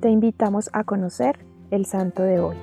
te invitamos a conocer el santo de hoy.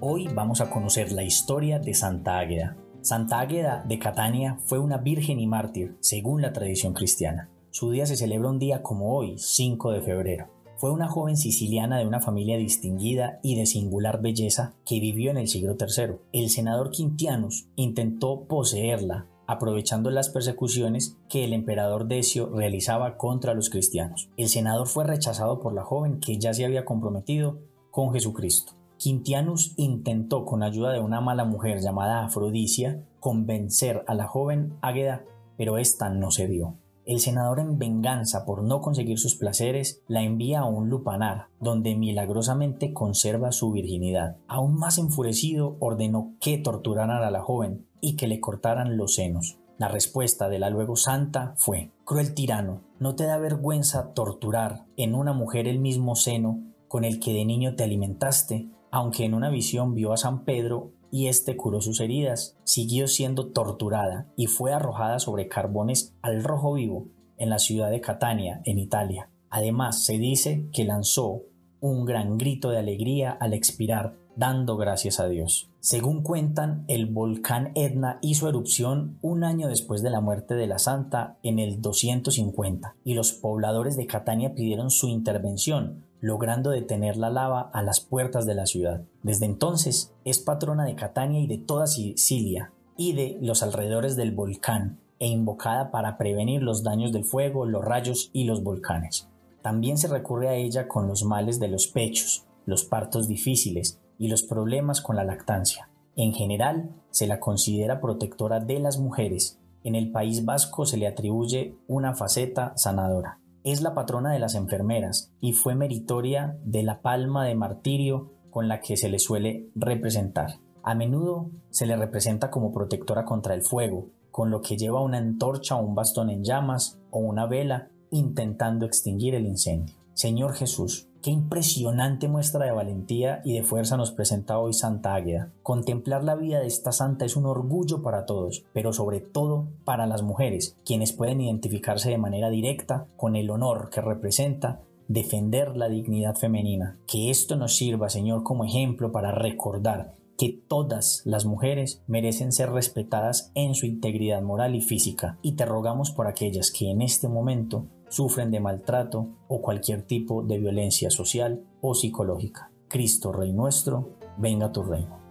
Hoy vamos a conocer la historia de Santa Águeda. Santa Águeda de Catania fue una virgen y mártir, según la tradición cristiana. Su día se celebra un día como hoy, 5 de febrero. Fue una joven siciliana de una familia distinguida y de singular belleza que vivió en el siglo III. El senador Quintianus intentó poseerla, aprovechando las persecuciones que el emperador Decio realizaba contra los cristianos. El senador fue rechazado por la joven que ya se había comprometido con Jesucristo. Quintianus intentó con ayuda de una mala mujer llamada Afrodisia convencer a la joven Águeda, pero esta no se dio. El senador en venganza por no conseguir sus placeres la envía a un lupanar, donde milagrosamente conserva su virginidad. Aún más enfurecido ordenó que torturaran a la joven y que le cortaran los senos. La respuesta de la luego santa fue, Cruel tirano, ¿no te da vergüenza torturar en una mujer el mismo seno con el que de niño te alimentaste? Aunque en una visión vio a San Pedro y éste curó sus heridas, siguió siendo torturada y fue arrojada sobre carbones al rojo vivo en la ciudad de Catania, en Italia. Además, se dice que lanzó un gran grito de alegría al expirar, dando gracias a Dios. Según cuentan, el volcán Etna hizo erupción un año después de la muerte de la santa en el 250 y los pobladores de Catania pidieron su intervención, logrando detener la lava a las puertas de la ciudad. Desde entonces es patrona de Catania y de toda Sicilia y de los alrededores del volcán e invocada para prevenir los daños del fuego, los rayos y los volcanes. También se recurre a ella con los males de los pechos, los partos difíciles y los problemas con la lactancia. En general, se la considera protectora de las mujeres. En el País Vasco se le atribuye una faceta sanadora. Es la patrona de las enfermeras y fue meritoria de la palma de martirio con la que se le suele representar. A menudo se le representa como protectora contra el fuego, con lo que lleva una antorcha o un bastón en llamas o una vela intentando extinguir el incendio. Señor Jesús, qué impresionante muestra de valentía y de fuerza nos presenta hoy Santa Águeda. Contemplar la vida de esta santa es un orgullo para todos, pero sobre todo para las mujeres, quienes pueden identificarse de manera directa con el honor que representa defender la dignidad femenina. Que esto nos sirva, Señor, como ejemplo para recordar que todas las mujeres merecen ser respetadas en su integridad moral y física, y te rogamos por aquellas que en este momento sufren de maltrato o cualquier tipo de violencia social o psicológica. Cristo Rey nuestro, venga tu reino.